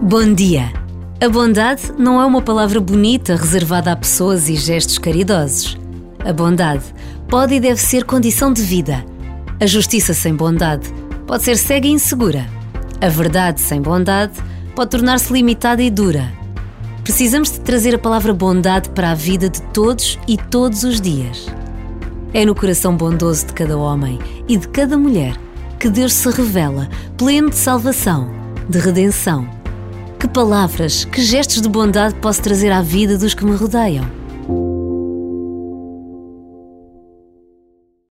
Bom dia! A bondade não é uma palavra bonita reservada a pessoas e gestos caridosos. A bondade pode e deve ser condição de vida. A justiça sem bondade pode ser cega e insegura. A verdade sem bondade pode tornar-se limitada e dura. Precisamos de trazer a palavra bondade para a vida de todos e todos os dias. É no coração bondoso de cada homem e de cada mulher que Deus se revela, pleno de salvação, de redenção que palavras, que gestos de bondade posso trazer à vida dos que me rodeiam?